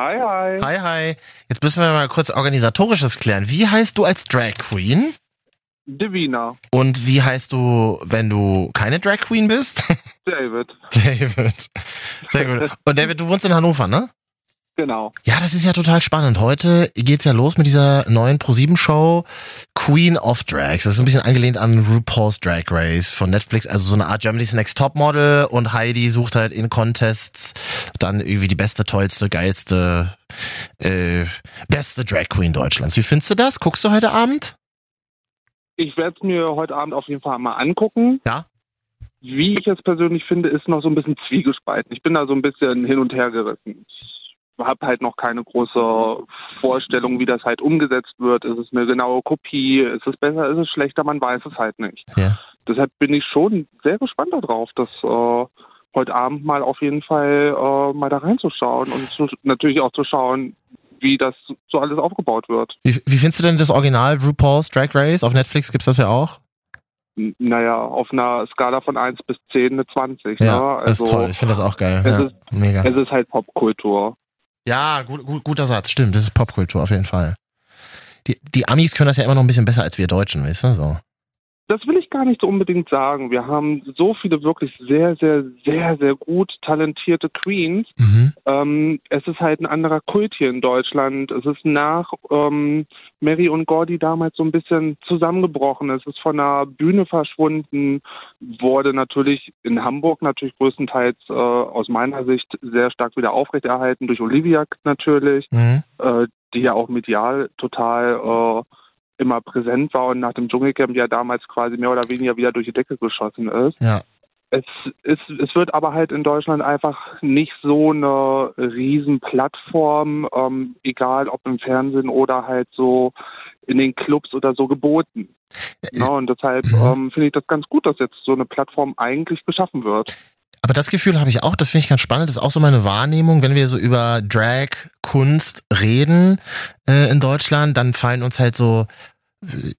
Hi, hi. Hi, hi. Jetzt müssen wir mal kurz organisatorisches klären. Wie heißt du als Drag Queen? Divina. Und wie heißt du, wenn du keine Drag Queen bist? David. David. Sehr gut. Und David, du wohnst in Hannover, ne? Genau. Ja, das ist ja total spannend. Heute geht's ja los mit dieser neuen Pro7-Show Queen of Drags. Das ist ein bisschen angelehnt an RuPaul's Drag Race von Netflix. Also so eine Art Germany's Next Top Model und Heidi sucht halt in Contests dann irgendwie die beste, tollste, geilste, äh, beste Drag Queen Deutschlands. Wie findest du das? Guckst du heute Abend? Ich werde es mir heute Abend auf jeden Fall mal angucken. Ja. Wie ich es persönlich finde, ist noch so ein bisschen zwiegespalten. Ich bin da so ein bisschen hin und her gerissen. Habe halt noch keine große Vorstellung, wie das halt umgesetzt wird. Ist es eine genaue Kopie? Ist es besser? Ist es schlechter? Man weiß es halt nicht. Ja. Deshalb bin ich schon sehr gespannt darauf, das äh, heute Abend mal auf jeden Fall äh, mal da reinzuschauen und zu, natürlich auch zu schauen, wie das so alles aufgebaut wird. Wie, wie findest du denn das Original RuPaul's Drag Race? Auf Netflix gibt's das ja auch. N- Naja, auf einer Skala von 1 bis 10 eine 20. Ja, ne? das ist Also, toll. Ich finde das auch geil. es Ja, ist- mega. Es ist halt Popkultur. Ja, gut, gut, guter Satz. Stimmt, das ist Popkultur auf jeden Fall. Die, die Amis können das ja immer noch ein bisschen besser als wir Deutschen, weißt du? So. Das will ich gar nicht so unbedingt sagen. Wir haben so viele wirklich sehr, sehr, sehr, sehr gut talentierte Queens. Mhm. Ähm, es ist halt ein anderer Kult hier in Deutschland. Es ist nach ähm, Mary und Gordy damals so ein bisschen zusammengebrochen. Es ist von der Bühne verschwunden, wurde natürlich in Hamburg natürlich größtenteils äh, aus meiner Sicht sehr stark wieder aufrechterhalten durch Olivia natürlich, Mhm. äh, die ja auch medial total äh, immer präsent war und nach dem Dschungelcamp ja damals quasi mehr oder weniger wieder durch die Decke geschossen ist. Ja. Es, es, es wird aber halt in Deutschland einfach nicht so eine riesen Plattform, ähm, egal ob im Fernsehen oder halt so in den Clubs oder so geboten. Ne? Und deshalb Mhm. ähm, finde ich das ganz gut, dass jetzt so eine Plattform eigentlich geschaffen wird. Aber das Gefühl habe ich auch, das finde ich ganz spannend, das ist auch so meine Wahrnehmung, wenn wir so über Drag-Kunst reden äh, in Deutschland, dann fallen uns halt so äh,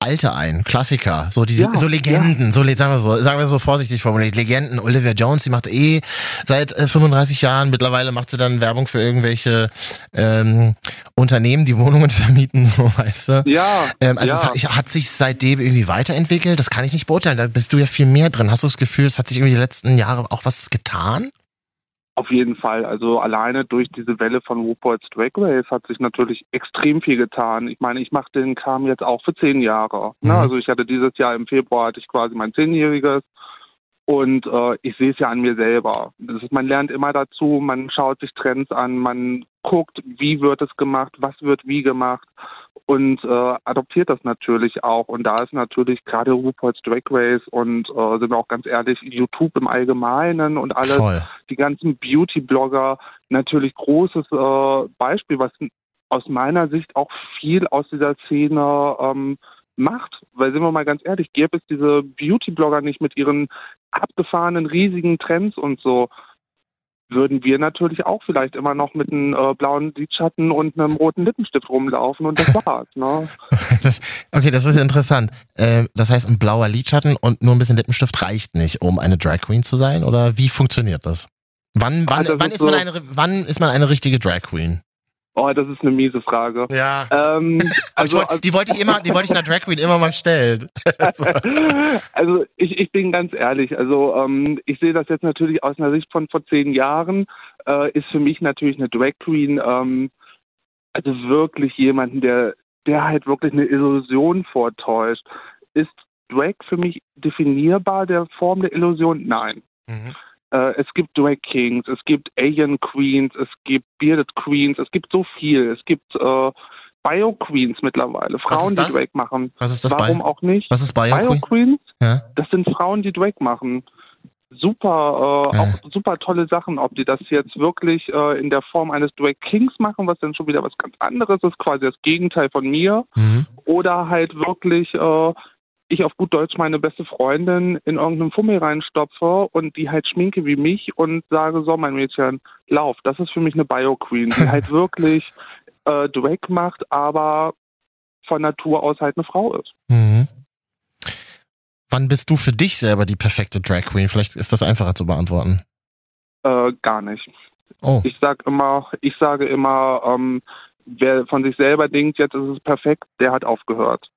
Alte ein, Klassiker, so die Ja, so Legenden, so le- sagen wir so, sagen wir so vorsichtig formuliert, Legenden. Olivia Jones, die macht eh seit äh, 35 Jahren, mittlerweile macht sie dann Werbung für irgendwelche ähm, Unternehmen, die Wohnungen vermieten, so weißt du. Ja, Ähm, also ja. es hat, hat sich seitdem irgendwie weiterentwickelt? Das kann ich nicht beurteilen. Da bist du ja viel mehr drin. Hast du das Gefühl, es hat sich irgendwie die letzten Jahre auch was getan? Auf jeden Fall. Also alleine durch diese Welle von RuPaul's Drag Race hat sich natürlich extrem viel getan. Ich meine, ich mache den Kram jetzt auch für zehn Jahre. Ne? Mhm. Also ich hatte dieses Jahr im Februar hatte ich quasi mein zehnjähriges und äh, ich sehe es ja an mir selber. Ist, man lernt immer dazu, man schaut sich Trends an, man guckt, wie wird es gemacht, was wird wie gemacht und äh, adoptiert das natürlich auch. Und da ist natürlich gerade RuPaul's Drag Race und äh, sind wir auch ganz ehrlich, YouTube im Allgemeinen und alles Voll. die ganzen Beauty-Blogger natürlich großes äh, Beispiel, was aus meiner Sicht auch viel aus dieser Szene ähm, macht. Weil sind wir mal ganz ehrlich, gäbe es diese Beauty-Blogger nicht mit ihren abgefahrenen riesigen Trends und so, würden wir natürlich auch vielleicht immer noch mit einem äh, blauen Lidschatten und einem roten Lippenstift rumlaufen und das war's. Ne? Das, okay, das ist interessant. Ähm, das heißt, ein blauer Lidschatten und nur ein bisschen Lippenstift reicht nicht, um eine Drag Queen zu sein? Oder wie funktioniert das? Wann, wann, das wann, ist ist man so- eine, wann ist man eine richtige Drag Queen? Oh, das ist eine miese Frage. Ja. Ähm, also, wollt, die wollte ich immer, die wollte ich einer Drag Queen immer mal stellen. also ich, ich bin ganz ehrlich, also ähm, ich sehe das jetzt natürlich aus einer Sicht von vor zehn Jahren, äh, ist für mich natürlich eine Drag Queen, ähm, also wirklich jemanden, der, der halt wirklich eine Illusion vortäuscht. Ist Drag für mich definierbar, der Form der Illusion? Nein. Mhm. Äh, es gibt Drag Kings, es gibt Alien Queens, es gibt Bearded Queens, es gibt so viel. Es gibt äh, Bio Queens mittlerweile, Frauen, die Drag machen. Was ist das Warum bei? auch nicht? Was ist Bio Bio Queen? Queens, Ja. das sind Frauen, die Drag machen. Super, äh, Ja. auch super tolle Sachen. Ob die das jetzt wirklich äh, in der Form eines Drag Kings machen, was dann schon wieder was ganz anderes ist, quasi das Gegenteil von mir, Mhm. oder halt wirklich äh, ich auf gut Deutsch meine beste Freundin in irgendeinem Fummel reinstopfe und die halt schminke wie mich und sage, so mein Mädchen, lauf. Das ist für mich eine Bio-Queen, die halt wirklich äh, Drag macht, aber von Natur aus halt eine Frau ist. Mhm. Wann bist du für dich selber die perfekte Drag Queen? Vielleicht ist das einfacher zu beantworten. Äh, gar nicht. Oh. Ich sag immer, ich sage immer, ähm, wer von sich selber denkt, jetzt ist es perfekt, der hat aufgehört.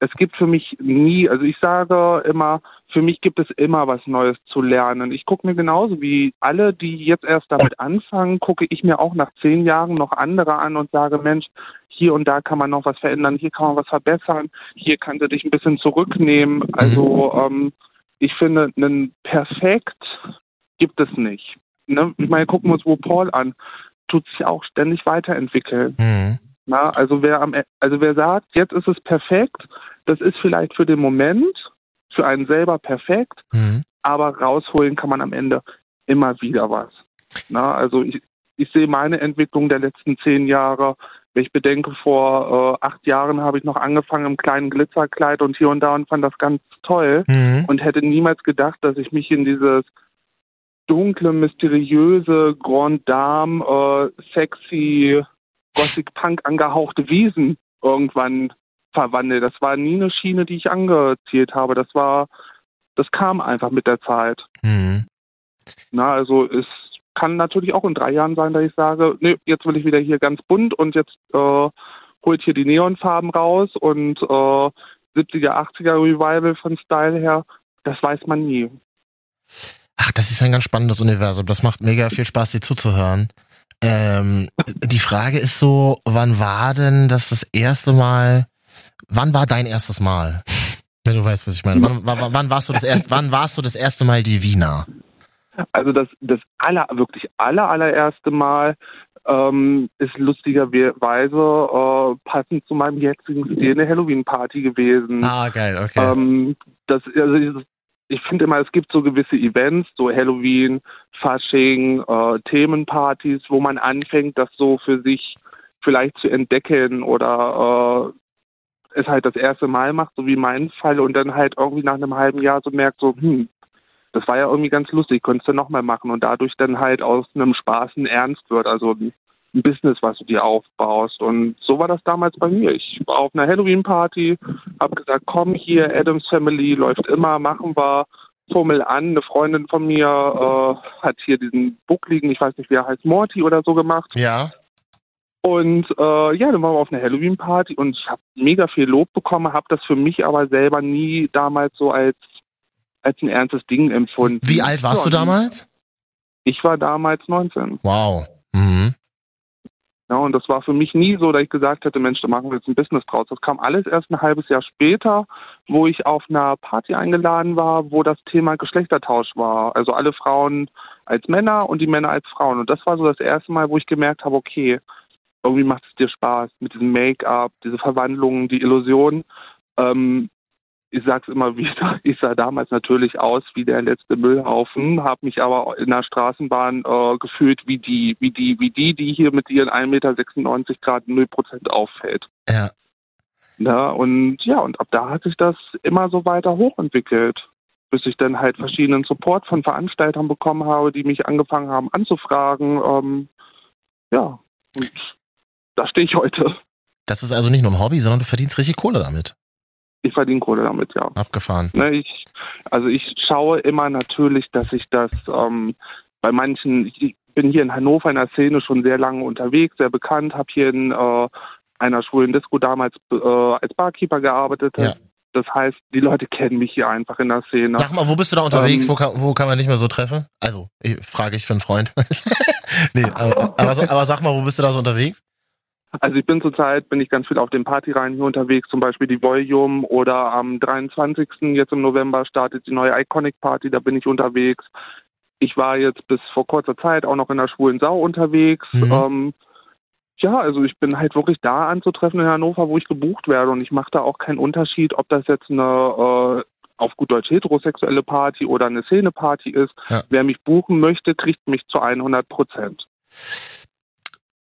Es gibt für mich nie, also ich sage immer, für mich gibt es immer was Neues zu lernen. Ich gucke mir genauso wie alle, die jetzt erst damit anfangen, gucke ich mir auch nach zehn Jahren noch andere an und sage, Mensch, hier und da kann man noch was verändern, hier kann man was verbessern, hier kannst du dich ein bisschen zurücknehmen. Also mhm. ähm, ich finde, einen Perfekt gibt es nicht. Ne? Ich meine, gucken wir uns wo Paul an, tut sich auch ständig weiterentwickeln. Mhm. Na, also wer am, e, also wer sagt, jetzt ist es perfekt, das ist vielleicht für den Moment, für einen selber perfekt, mhm. aber rausholen kann man am Ende immer wieder was. Na, also ich, ich sehe meine Entwicklung der letzten zehn Jahre wenn ich bedenke, vor äh, acht Jahren habe ich noch angefangen im kleinen Glitzerkleid und hier und da und fand das ganz toll mhm. und hätte niemals gedacht, dass ich mich in dieses dunkle, mysteriöse, Grand Dame, äh, sexy, Gothic Punk angehauchte Wesen irgendwann verwandle. Das war nie eine Schiene, die ich angezielt habe. Das war, das kam einfach mit der Zeit. Mhm. Na, also ist kann natürlich auch in drei Jahren sein, dass ich sage, nee, jetzt will ich wieder hier ganz bunt und jetzt äh, holt hier die Neonfarben raus und äh, 70er, 80er Revival von Style her, das weiß man nie. Ach, das ist ein ganz spannendes Universum. Das macht mega viel Spaß, dir zuzuhören. Ähm, die Frage ist so, wann war denn das das erste Mal, wann war dein erstes Mal? Wenn du weißt, was ich meine. Wann, wann, wann warst du das erste, wann warst du das erste Mal die Wiener? Also das, das aller, wirklich aller, allererste Mal ähm, ist lustigerweise äh, passend zu meinem jetzigen Stil eine Halloween-Party gewesen. Ah, geil, okay. Ähm, das, also ich, finde immer, es gibt so gewisse Events, so Halloween, Fasching, äh, Themenpartys, wo man anfängt, das so für sich vielleicht zu entdecken oder äh, es halt das erste Mal macht, so wie mein Fall, und dann halt irgendwie nach einem halben Jahr so merkt, so, hm, das war ja irgendwie ganz lustig, konntest du nochmal machen und dadurch dann halt aus einem Spaß ein Ernst wird, also ein Business, was du dir aufbaust. Und so war das damals bei mir. Ich war auf einer Halloween-Party, habe gesagt, komm hier, Adams Family läuft immer, machen wir. Formel an. Eine Freundin von mir äh, hat hier diesen buckligen, ich weiß nicht, wie er heißt, Morty oder so gemacht. Ja. Und äh, ja, dann waren wir auf einer Halloween-Party und ich habe mega viel Lob bekommen, habe das für mich aber selber nie damals so als als ein ernstes Ding empfunden. Wie alt warst du damals? Ich war damals 19. Wow. Mhm. Ja, und das war für mich nie so, dass ich gesagt hätte, Mensch, da machen wir jetzt ein Business draus. Das kam alles erst ein halbes Jahr später, wo ich auf einer Party eingeladen war, wo das Thema Geschlechtertausch war. Also alle Frauen als Männer und die Männer als Frauen. Und das war so das erste Mal, wo ich gemerkt habe, okay, irgendwie macht es dir Spaß mit diesem Make-up, diese Verwandlungen, die Illusion. Ähm, ich sag's immer wieder, ich sah damals natürlich aus wie der letzte Müllhaufen, habe mich aber in der Straßenbahn äh, gefühlt wie die, wie die, wie die, die hier mit ihren 1,96 Meter Grad 0% auffällt. Ja. Ja, und ja, und ab da hat sich das immer so weiter hochentwickelt, bis ich dann halt verschiedenen Support von Veranstaltern bekommen habe, die mich angefangen haben anzufragen. Ähm, ja, und da stehe ich heute. Das ist also nicht nur ein Hobby, sondern du verdienst richtig Kohle damit. Ich verdiene Kohle damit, ja. Abgefahren. Ne, ich, also ich schaue immer natürlich, dass ich das ähm, bei manchen, ich bin hier in Hannover in der Szene schon sehr lange unterwegs, sehr bekannt, habe hier in äh, einer schwulen Disco damals äh, als Barkeeper gearbeitet. Ja. Das heißt, die Leute kennen mich hier einfach in der Szene. Sag mal, wo bist du da unterwegs? Ähm, wo, kann, wo kann man nicht mehr so treffen? Also, ich, frage ich für einen Freund. nee, aber, aber, aber, sag mal, wo bist du da so unterwegs? Also ich bin zurzeit, bin ich ganz viel auf den Partyreihen hier unterwegs, zum Beispiel die Volume oder am 23. jetzt im November startet die neue Iconic Party, da bin ich unterwegs. Ich war jetzt bis vor kurzer Zeit auch noch in der schwulen Sau unterwegs. Mhm. Ähm, ja, also ich bin halt wirklich da anzutreffen in Hannover, wo ich gebucht werde und ich mache da auch keinen Unterschied, ob das jetzt eine äh, auf gut Deutsch heterosexuelle Party oder eine Szene-Party ist. Ja. Wer mich buchen möchte, kriegt mich zu 100 Prozent.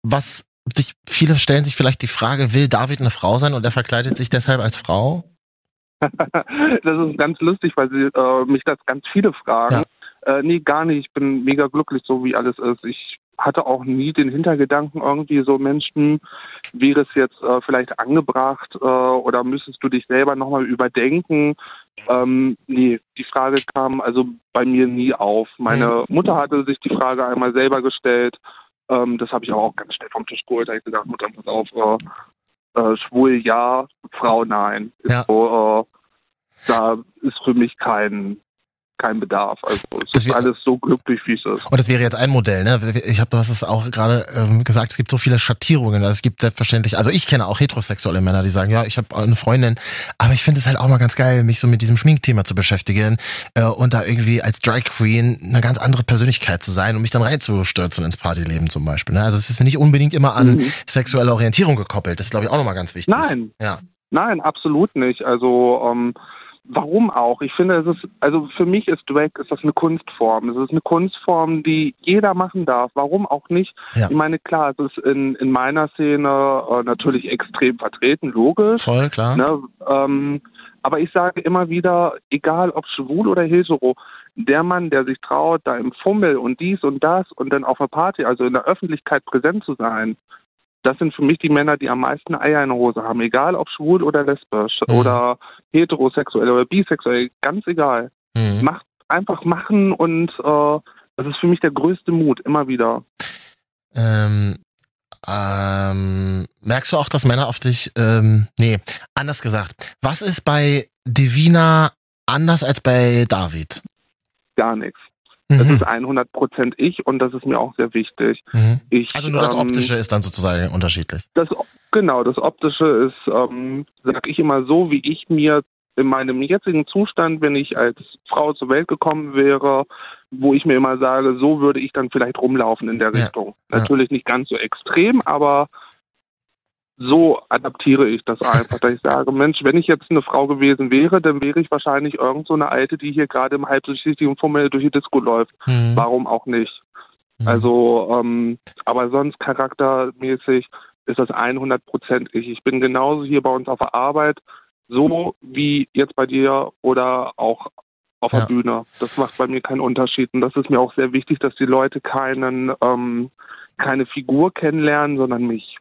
Was sich, viele stellen sich vielleicht die Frage, will David eine Frau sein und er verkleidet sich deshalb als Frau? das ist ganz lustig, weil sie, äh, mich das ganz viele fragen. Ja. Äh, nee, gar nicht. Ich bin mega glücklich, so wie alles ist. Ich hatte auch nie den Hintergedanken irgendwie so Menschen, wäre es jetzt äh, vielleicht angebracht äh, oder müsstest du dich selber nochmal überdenken. Ähm, nee, die Frage kam also bei mir nie auf. Meine Mutter hatte sich die Frage einmal selber gestellt. Ähm, das habe ich auch ganz schnell vom Tisch geholt. Da habe ich gesagt, Mutter, pass auf, äh, äh, schwul ja, Frau nein. Ist Ja. So, äh, da ist für mich kein kein Bedarf. Also es Das ist alles so glücklich, wie es ist. Und das wäre jetzt ein Modell, ne? Ich habe, du hast es auch gerade ähm, gesagt, es gibt so viele Schattierungen. Also es gibt selbstverständlich, also ich kenne auch heterosexuelle Männer, die sagen, ja, ich habe eine Freundin, aber ich finde es halt auch mal ganz geil, mich so mit diesem Schminkthema zu beschäftigen äh, und da irgendwie als Drag Queen eine ganz andere Persönlichkeit zu sein und mich dann reinzustürzen ins Partyleben zum Beispiel. Ne? Also es ist nicht unbedingt immer an Mhm. sexuelle Orientierung gekoppelt. Das ist, glaube ich, auch nochmal ganz wichtig. Nein. Ja. Nein, absolut nicht. Also ähm, warum auch? Ich finde, es ist, also für mich ist Drag ist das eine Kunstform. Es ist eine Kunstform, die jeder machen darf. Warum auch nicht? Ja. Ich meine, klar, es ist in, in meiner Szene äh, natürlich extrem vertreten, logisch. Voll, klar. Ne? Ähm, aber ich sage immer wieder, egal ob schwul oder hetero, der Mann, der sich traut, da im Fummel und dies und das und dann auf einer Party, also in der Öffentlichkeit präsent zu sein, das sind für mich die Männer, die am meisten Eier in der Hose haben. Egal ob schwul oder lesbisch Mhm. oder heterosexuell oder bisexuell, ganz egal. Mhm. Macht einfach machen und äh, das ist für mich der größte Mut, immer wieder. Ähm, ähm, merkst du auch, dass Männer auf dich, ähm, nee, anders gesagt, was ist bei Divina anders als bei David? Gar nichts. Das Mhm. ist 100% ich und das ist mir auch sehr wichtig. Mhm. Ich, Also nur das ähm, Optische ist dann sozusagen unterschiedlich. Das, genau, das Optische ist, ähm, sag ich immer so, wie ich mir in meinem jetzigen Zustand, wenn ich als Frau zur Welt gekommen wäre, wo ich mir immer sage, so würde ich dann vielleicht rumlaufen in der Ja, Richtung. ja. Natürlich nicht ganz so extrem, aber so adaptiere ich das einfach, dass ich sage, Mensch, wenn ich jetzt eine Frau gewesen wäre, dann wäre ich wahrscheinlich irgend so eine Alte, die hier gerade im halbdurchsichtigen Fummel durch die Disco läuft. Mhm. Warum auch nicht? Mhm. Also, ähm, aber sonst charaktermäßig ist das 100 Prozent ich. Ich bin genauso hier bei uns auf der Arbeit, so wie jetzt bei dir oder auch auf Ja. der Bühne. Das macht bei mir keinen Unterschied. Und das ist mir auch sehr wichtig, dass die Leute keinen, ähm, keine Figur kennenlernen, sondern mich.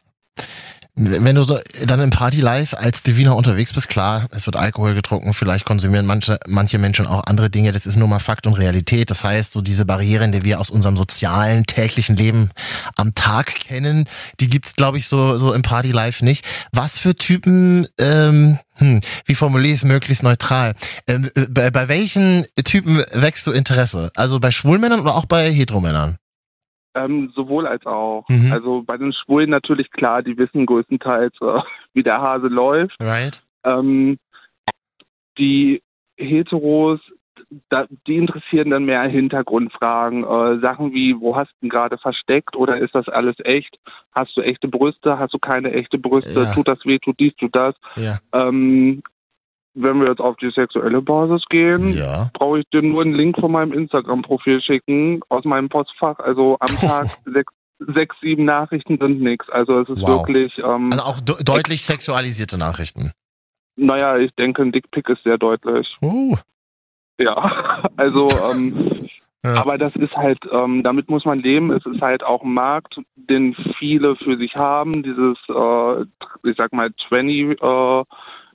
Wenn du so dann im Party live als Divina unterwegs bist, klar, es wird Alkohol getrunken, vielleicht konsumieren manche, manche Menschen auch andere Dinge, das ist nur mal Fakt und Realität. Das heißt, so diese Barrieren, die wir aus unserem sozialen, täglichen Leben am Tag kennen, die gibt's, glaube ich, so, so im Party live nicht. Was für Typen, ähm, hm, wie formuliere ich es möglichst neutral? Ähm, äh, bei, bei welchen Typen wächst du Interesse? Also bei Schwulmännern oder auch bei Heteromännern? Ähm, sowohl als auch. Mhm. Also bei den Schwulen natürlich klar, die wissen größtenteils, äh, wie der Hase läuft. Right? Ähm, die Heteros, da, die interessieren dann mehr Hintergrundfragen, äh, Sachen wie, wo hast du gerade versteckt oder ist das alles echt? Hast du echte Brüste? Hast du keine echte Brüste? Ja. Tut das weh? Tut dies? Tut das? Ja. Ähm, wenn wir jetzt auf die sexuelle Basis gehen, Ja. brauche ich dir nur einen Link von meinem Instagram-Profil schicken aus meinem Postfach. Also am Tag sechs, sechs, sieben Nachrichten sind nix. Also es ist Wow. wirklich, ähm, Also auch de deutlich sexualisierte Nachrichten. naja, ich denke, ein Dickpick ist sehr deutlich. Uh. Ja, also, ähm, Ja. aber das ist halt, ähm, damit muss man leben. Es ist halt auch ein Markt, den viele für sich haben. Dieses, äh, ich sag mal, 20 äh,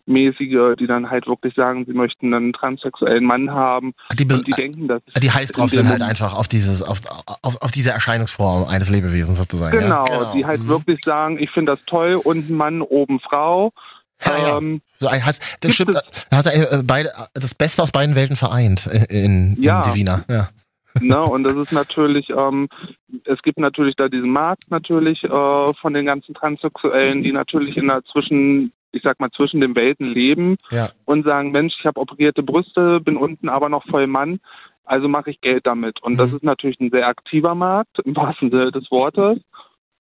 mäßige, die dann halt wirklich sagen, sie möchten einen transsexuellen Mann haben Die, und die denken, dass die heiß drauf sind halt einfach auf dieses, auf, auf, auf diese Erscheinungsform eines Lebewesens sozusagen. genau, ja? die halt Mhm. wirklich sagen, ich finde das toll, unten Mann, oben Frau. Ja, ja. Ähm, So, hast, das stimmt, hast äh, beide, das Beste aus beiden Welten vereint äh, in, in Ja. Divina. Ja. ne, und das ist natürlich, ähm, es gibt natürlich da diesen Markt natürlich äh, von den ganzen Transsexuellen, die natürlich in der zwischen, ich sag mal, zwischen den Welten leben Ja. und sagen, Mensch, ich habe operierte Brüste, bin unten aber noch voll Mann, also mache ich Geld damit. Und das Mhm. ist natürlich ein sehr aktiver Markt, im wahrsten Sinne des Wortes.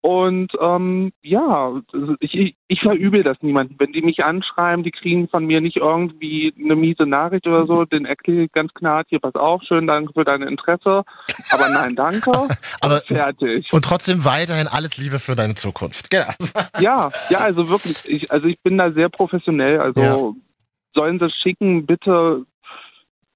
Und ähm, ja, ich, ich, verübel das niemandem. Wenn die mich anschreiben, die kriegen von mir nicht irgendwie eine miese Nachricht oder so, den erkläre ich ganz klar, hier pass auf, schön, danke für dein Interesse. Aber nein, danke. Aber Fertig. und trotzdem weiterhin alles Liebe für deine Zukunft. Genau. Ja, ja, also wirklich, ich, also ich bin da sehr professionell. Also Ja. sollen sie schicken, bitte,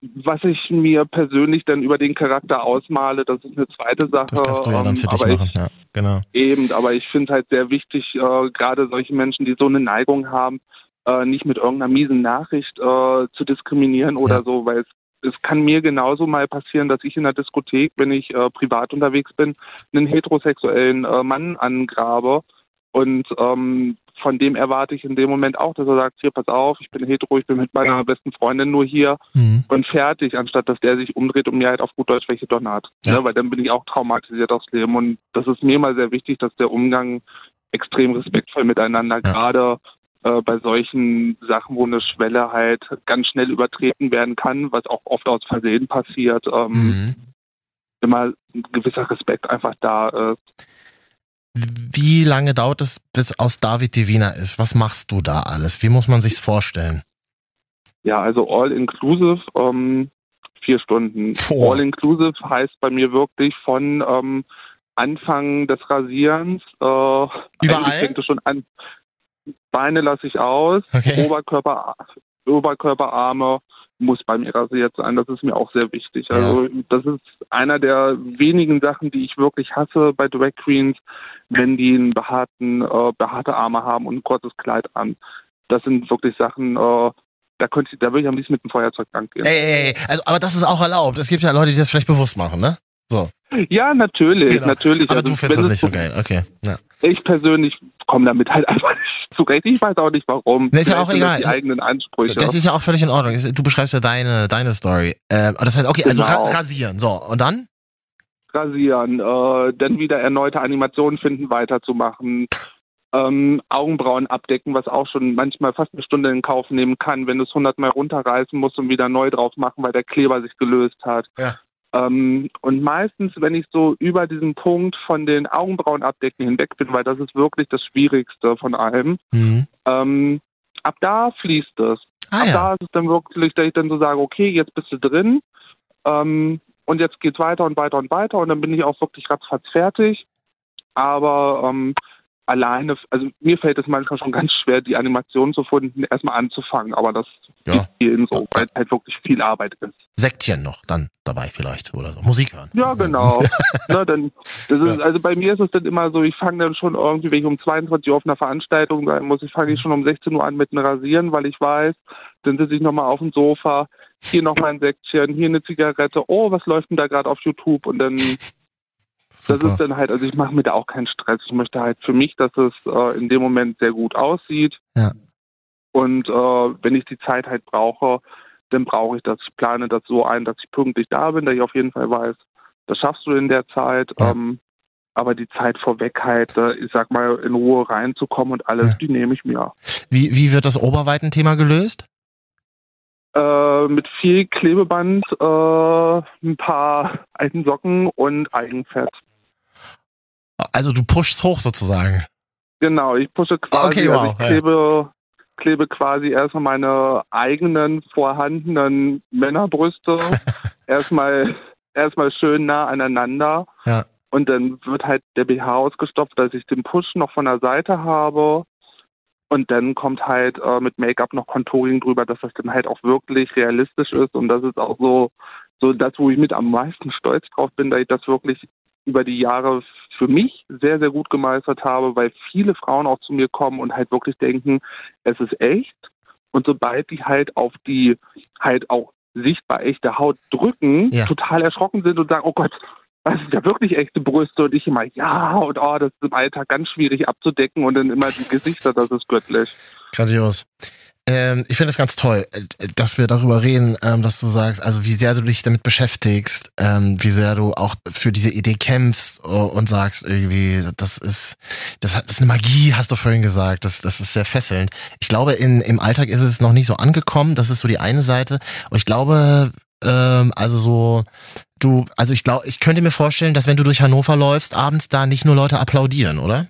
was ich mir persönlich dann über den Charakter ausmale, das ist eine zweite Sache. Das kannst du ja dann für Ähm, dich aber machen. Ja, genau. Ich, eben, aber ich finde halt sehr wichtig, äh, gerade solche Menschen, die so eine Neigung haben, äh, nicht mit irgendeiner miesen Nachricht äh, zu diskriminieren oder Ja. so, weil es es kann mir genauso mal passieren, dass ich in der Diskothek, wenn ich äh, privat unterwegs bin, einen heterosexuellen äh, Mann angrabe und ähm, von dem erwarte ich in dem Moment auch, dass er sagt, hier, pass auf, ich bin hetero, ich bin mit meiner besten Freundin nur hier Mhm. und fertig, anstatt dass der sich umdreht und mir halt auf gut Deutsch welche donnert. Ja. Ja. weil dann bin ich auch traumatisiert aufs Leben und das ist mir mal sehr wichtig, dass der Umgang extrem respektvoll miteinander, Ja. gerade äh, bei solchen Sachen, wo eine Schwelle halt ganz schnell übertreten werden kann, was auch oft aus Versehen passiert, ähm, Mhm. immer ein gewisser Respekt einfach da ist. Wie lange dauert es, bis aus David Divina ist? Was machst du da alles? Wie muss man sich's vorstellen? Ja, also all inclusive, ähm, vier Stunden. Boah. All inclusive heißt bei mir wirklich von ähm, Anfang des Rasierens, äh, eigentlich fängt es schon an. Beine lasse ich aus, Okay. Oberkörper, Oberkörperarme muss bei mir rasiert sein. Das ist mir auch sehr wichtig. Ja. Also das ist einer der wenigen Sachen, die ich wirklich hasse bei Drag Queens, wenn die einen behaarten, äh, behaarte Arme haben und ein kurzes Kleid an. Das sind wirklich Sachen, äh, da könnte ich, da würde ich am liebsten mit dem Feuerzeug lang gehen. Ey, ey, ey, also, aber das ist auch erlaubt. Es gibt ja Leute, die das vielleicht bewusst machen, ne? Ja, natürlich, Genau. natürlich. Aber Also du findest das nicht so geil. Okay. Ja. Ich persönlich komme damit halt einfach nicht zurecht. Ich weiß auch nicht warum. Nee, ist ja auch das egal. Die eigenen Ansprüche. Das ist ja auch völlig in Ordnung. Du beschreibst ja deine, deine Story. Ähm, das heißt, okay, also Genau. ra rasieren. So, und dann? rasieren, äh, dann wieder erneute Animationen finden, weiterzumachen, ähm, Augenbrauen abdecken, was auch schon manchmal fast eine Stunde in Kauf nehmen kann, wenn du es hundertmal runterreißen musst und wieder neu drauf machen, weil der Kleber sich gelöst hat. Ja. Ähm, und meistens, wenn ich so über diesen Punkt von den Augenbrauen abdecken hinweg bin, weil das ist wirklich das Schwierigste von allem, Mhm. ähm, ab da fließt es. Ah Ab ja. da ist es dann wirklich, dass ich dann so sage, okay, jetzt bist du drin ähm, und jetzt geht's weiter und weiter und weiter und dann bin ich auch wirklich ratzfatz fertig. Aber ähm, alleine, also mir fällt es manchmal schon ganz schwer, die Animation zu finden, erstmal anzufangen, aber das Ja. ist vielen so, weil es halt wirklich viel Arbeit ist. Sektchen noch dann dabei vielleicht oder so. Musik hören. Ja, genau. ne, dann, ist, Also bei mir ist es dann immer so, ich fange dann schon irgendwie, wenn ich um 22 Uhr auf einer Veranstaltung sein muss, ich fange ich schon um 16 Uhr an mit dem Rasieren, weil ich weiß, dann sitze ich nochmal auf dem Sofa, hier nochmal ein Säckchen, hier eine Zigarette, oh, was läuft denn da gerade auf YouTube? Und dann, das Super. ist dann halt, also ich mache mir da auch keinen Stress. Ich möchte halt für mich, dass es äh, in dem Moment sehr gut aussieht. Ja. Und äh, wenn ich die Zeit halt brauche, dann brauche ich das. Ich plane das so ein, dass ich pünktlich da bin, dass ich auf jeden Fall weiß, das schaffst du in der Zeit. Ja. Ähm, aber die Zeit vorweg halt, äh, ich sag mal, in Ruhe reinzukommen und alles, Ja. die nehme ich mir. Wie, wie wird das Oberweitenthema gelöst? Äh, mit viel Klebeband, äh, ein paar alten Socken und Eigenfett. Also du pushst hoch sozusagen. Genau, ich pushe quasi, Okay, also wow, ich klebe, klebe quasi erstmal meine eigenen vorhandenen Männerbrüste erstmal erstmal schön nah aneinander. Ja. Und dann wird halt der BH ausgestopft, dass ich den Push noch von der Seite habe. Und dann kommt halt äh, mit Make-up noch Contouring drüber, dass das dann halt auch wirklich realistisch ist. Und das ist auch so, so das, wo ich mit am meisten stolz drauf bin, dass ich das wirklich über die Jahre für mich sehr, sehr gut gemeistert habe, weil viele Frauen auch zu mir kommen und halt wirklich denken, es ist echt. Und sobald die halt auf die halt auch sichtbar echte Haut drücken, Ja. total erschrocken sind und sagen, oh Gott, das sind ja wirklich echte Brüste und ich immer, ja, und oh, das ist im Alltag ganz schwierig abzudecken und dann immer die Gesichter, das ist göttlich. Grandios. Ähm, ich finde es ganz toll, äh, dass wir darüber reden, ähm, dass du sagst, also wie sehr du dich damit beschäftigst, ähm, wie sehr du auch für diese Idee kämpfst äh, und sagst irgendwie, das ist, das, das ist eine Magie, hast du vorhin gesagt, das, das ist sehr fesselnd. Ich glaube, in, im Alltag ist es noch nicht so angekommen, das ist so die eine Seite. Und ich glaube, also so, du, also ich glaube, ich könnte mir vorstellen, dass wenn du durch Hannover läufst, abends da nicht nur Leute applaudieren, oder?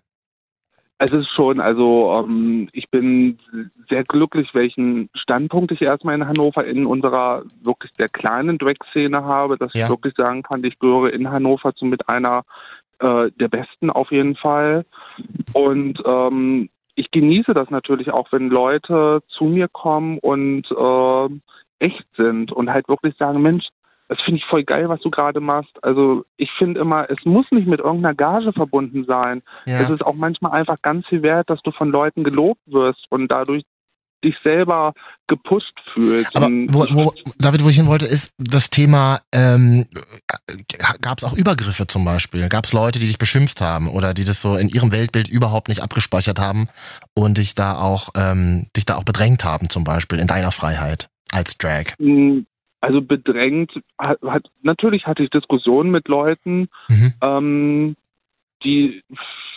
Es ist schon, also ähm, ich bin sehr glücklich, welchen Standpunkt ich erstmal in Hannover in unserer wirklich sehr kleinen Drag-Szene habe, dass Ja. ich wirklich sagen kann, ich gehöre in Hannover zu mit einer äh, der besten auf jeden Fall. Und ähm, ich genieße das natürlich auch, wenn Leute zu mir kommen und äh, echt sind und halt wirklich sagen, Mensch, das finde ich voll geil, was du gerade machst. Also ich finde immer, es muss nicht mit irgendeiner Gage verbunden sein. Es ist auch manchmal einfach ganz viel wert, dass du von Leuten gelobt wirst und dadurch dich selber gepusht fühlst. Aber wo, ich- wo, David, wo ich hin wollte, ist das Thema, ähm, gab es auch Übergriffe zum Beispiel? Gab es Leute, die dich beschimpft haben oder die das so in ihrem Weltbild überhaupt nicht abgespeichert haben und dich da auch, ähm, dich da auch bedrängt haben zum Beispiel in deiner Freiheit als Drag? Also bedrängt, hat, hat, natürlich hatte ich Diskussionen mit Leuten, Mhm. ähm, die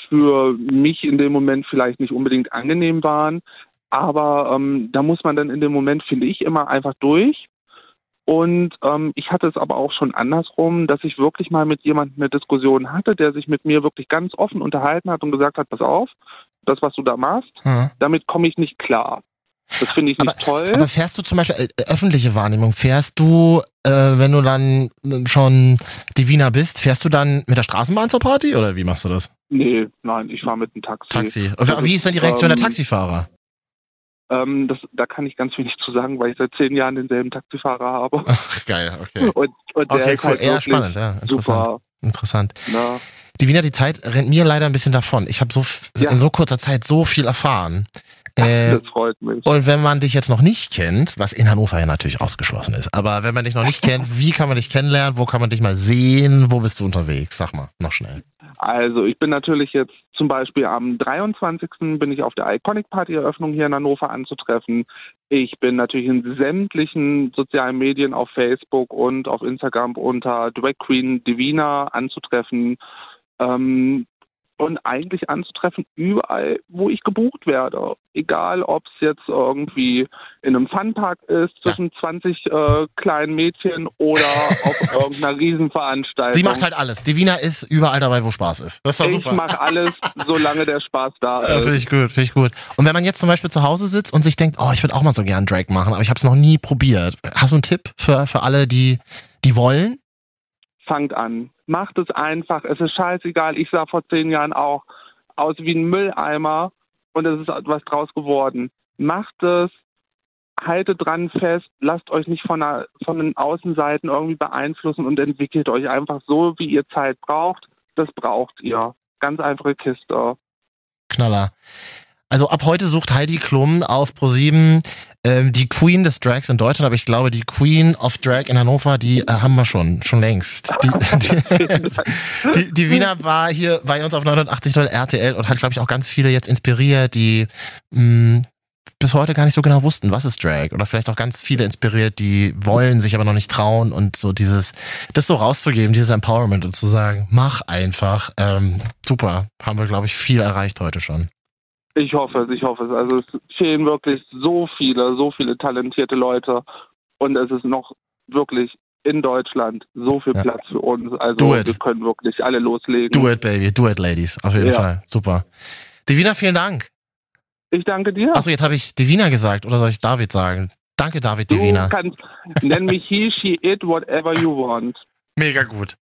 für mich in dem Moment vielleicht nicht unbedingt angenehm waren. Aber ähm, da muss man dann in dem Moment, finde ich, immer einfach durch. Und ähm, ich hatte es aber auch schon andersrum, dass ich wirklich mal mit jemandem eine Diskussion hatte, der sich mit mir wirklich ganz offen unterhalten hat und gesagt hat, pass auf, das, was du da machst, Ja. damit komme ich nicht klar. Das finde ich nicht Aber- toll. Aber fährst du zum Beispiel äh, öffentliche Wahrnehmung, fährst du, äh, wenn du dann schon Divina bist, fährst du dann mit der Straßenbahn zur Party oder wie machst du das? nee, nein, ich fahre mit dem Taxi. Taxi. Wie ist denn die Reaktion der Ähm, Taxifahrer? Ähm, das, da kann ich ganz wenig zu sagen, weil ich seit zehn Jahren denselben Taxifahrer habe. Ach, geil, okay. Und, und der Okay, cool. halt Eher spannend, ja. Interessant. super. Interessant. Ne? Die Wiener, die Zeit rennt mir leider ein bisschen davon. Ich habe so Ja. in so kurzer Zeit so viel erfahren. Äh, Das freut mich. und wenn man dich jetzt noch nicht kennt, was in Hannover ja natürlich ausgeschlossen ist, aber wenn man dich noch nicht kennt, wie kann man dich kennenlernen? Wo kann man dich mal sehen? Wo bist du unterwegs? Sag mal, noch schnell. Also ich bin natürlich jetzt zum Beispiel am 23. bin ich auf der Iconic Party Eröffnung hier in Hannover anzutreffen. Ich bin natürlich in sämtlichen sozialen Medien auf Facebook und auf Instagram unter Drag Queen Divina anzutreffen. Ähm, und eigentlich anzutreffen überall, wo ich gebucht werde. Egal, ob es jetzt irgendwie in einem Funpark ist zwischen 20 äh, kleinen Mädchen oder auf irgendeiner Riesenveranstaltung. Sie macht halt alles. Divina ist überall dabei, wo Spaß ist. Das ist Ich super. mache alles, solange der Spaß da Ja, ist. finde ich gut, finde ich gut. Und wenn man jetzt zum Beispiel zu Hause sitzt und sich denkt, oh, ich würde auch mal so gern Drag machen, aber ich habe es noch nie probiert. Hast du einen Tipp für, für alle, die, die wollen? Fangt an. Macht es einfach. Es ist scheißegal. Ich sah vor zehn Jahren auch aus wie ein Mülleimer und es ist etwas draus geworden. Macht es. Haltet dran fest, lasst euch nicht von, der, von den Außenseiten irgendwie beeinflussen und entwickelt euch einfach so, wie ihr Zeit braucht. Das braucht ihr. Ganz einfache Kiste. Knaller. Also ab heute sucht Heidi Klum auf ProSieben ähm, die Queen des Drags in Deutschland, aber ich glaube, die Queen of Drag in Hannover, die äh, haben wir schon, schon längst. Die, die, die, Wiener war hier bei uns auf 89 RTL und hat, glaube ich, auch ganz viele jetzt inspiriert, die mh, bis heute gar nicht so genau wussten, was ist Drag. Oder vielleicht auch ganz viele inspiriert, die wollen, sich aber noch nicht trauen und so dieses, das so rauszugeben, dieses Empowerment und zu sagen, mach einfach. Ähm, super, haben wir, glaube ich, viel erreicht heute schon. Ich hoffe es, ich hoffe es. Also es fehlen wirklich so viele, so viele talentierte Leute und es ist noch wirklich in Deutschland so viel Ja. Platz für uns. Also wir können wirklich alle loslegen. Do it, baby. Do it, ladies. Auf jeden Ja. Fall. Super. Divina, vielen Dank. Ich danke dir. Achso, jetzt habe ich Divina gesagt oder soll ich David sagen? Danke, David du Divina. kannst, nenn mich he, she, it, whatever you want. Mega gut.